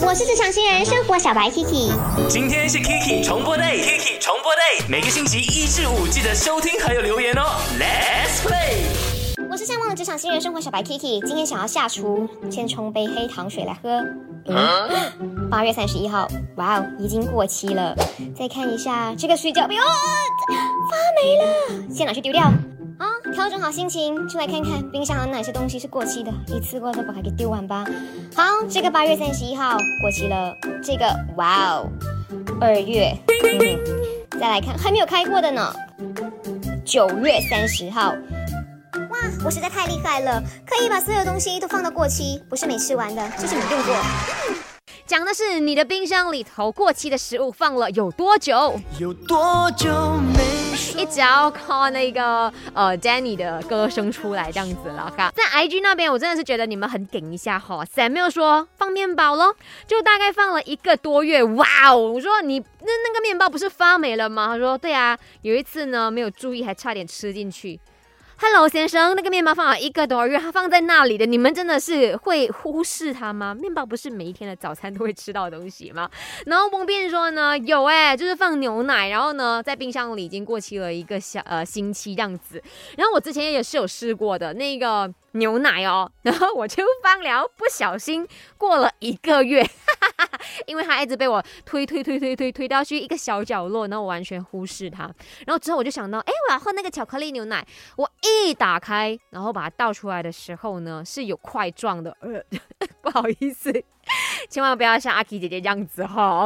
我是职场新人生活小白 Kiki，今天是 Kiki 重播 day，Kiki 重播 day，每个星期一至五记得收听还有留言哦。Let's play。我是向往的职场新人生活小白 Kiki，今天想要下厨，先冲杯黑糖水来喝。嗯，八月三十一号，哇哦，已经过期了。再看一下这个水饺饼，哦，发霉了，先拿去丢掉。调整好心情，出来看看冰箱有哪些东西是过期的，一次过都把它给丢完吧。好，这个八月三十一号过期了，这个哇哦，二月，嗯，再来看还没有开过的呢，九月三十号，哇，我实在太厉害了，可以把所有东西都放到过期，不是没吃完的，就是没用过。讲的是你的冰箱里头过期的食物放了有多久？有多久没？一直要靠那个呃 Danny 的歌声出来这样子了哈。在 IG 那边，我真的是觉得你们很顶一下哈。Samuel 说放面包咯，就大概放了一个多月。哇哦！我说你那那个面包不是发霉了吗？他说对啊，有一次呢没有注意，还差点吃进去。Hello，先生，那个面包放了一个多月，它放在那里的，你们真的是会忽视它吗？面包不是每一天的早餐都会吃到的东西吗？然后蒙辩说呢，有哎，就是放牛奶，然后呢，在冰箱里已经过期了一个小呃星期这样子。然后我之前也是有试过的那个牛奶哦，然后我就放了，不小心过了一个月。因为他一直被我推推推推推推到去一个小角落，然后我完全忽视他。然后之后我就想到，哎，我要喝那个巧克力牛奶。我一打开，然后把它倒出来的时候呢，是有块状的。呃，不好意思，千万不要像阿 K 姐姐这样子哈。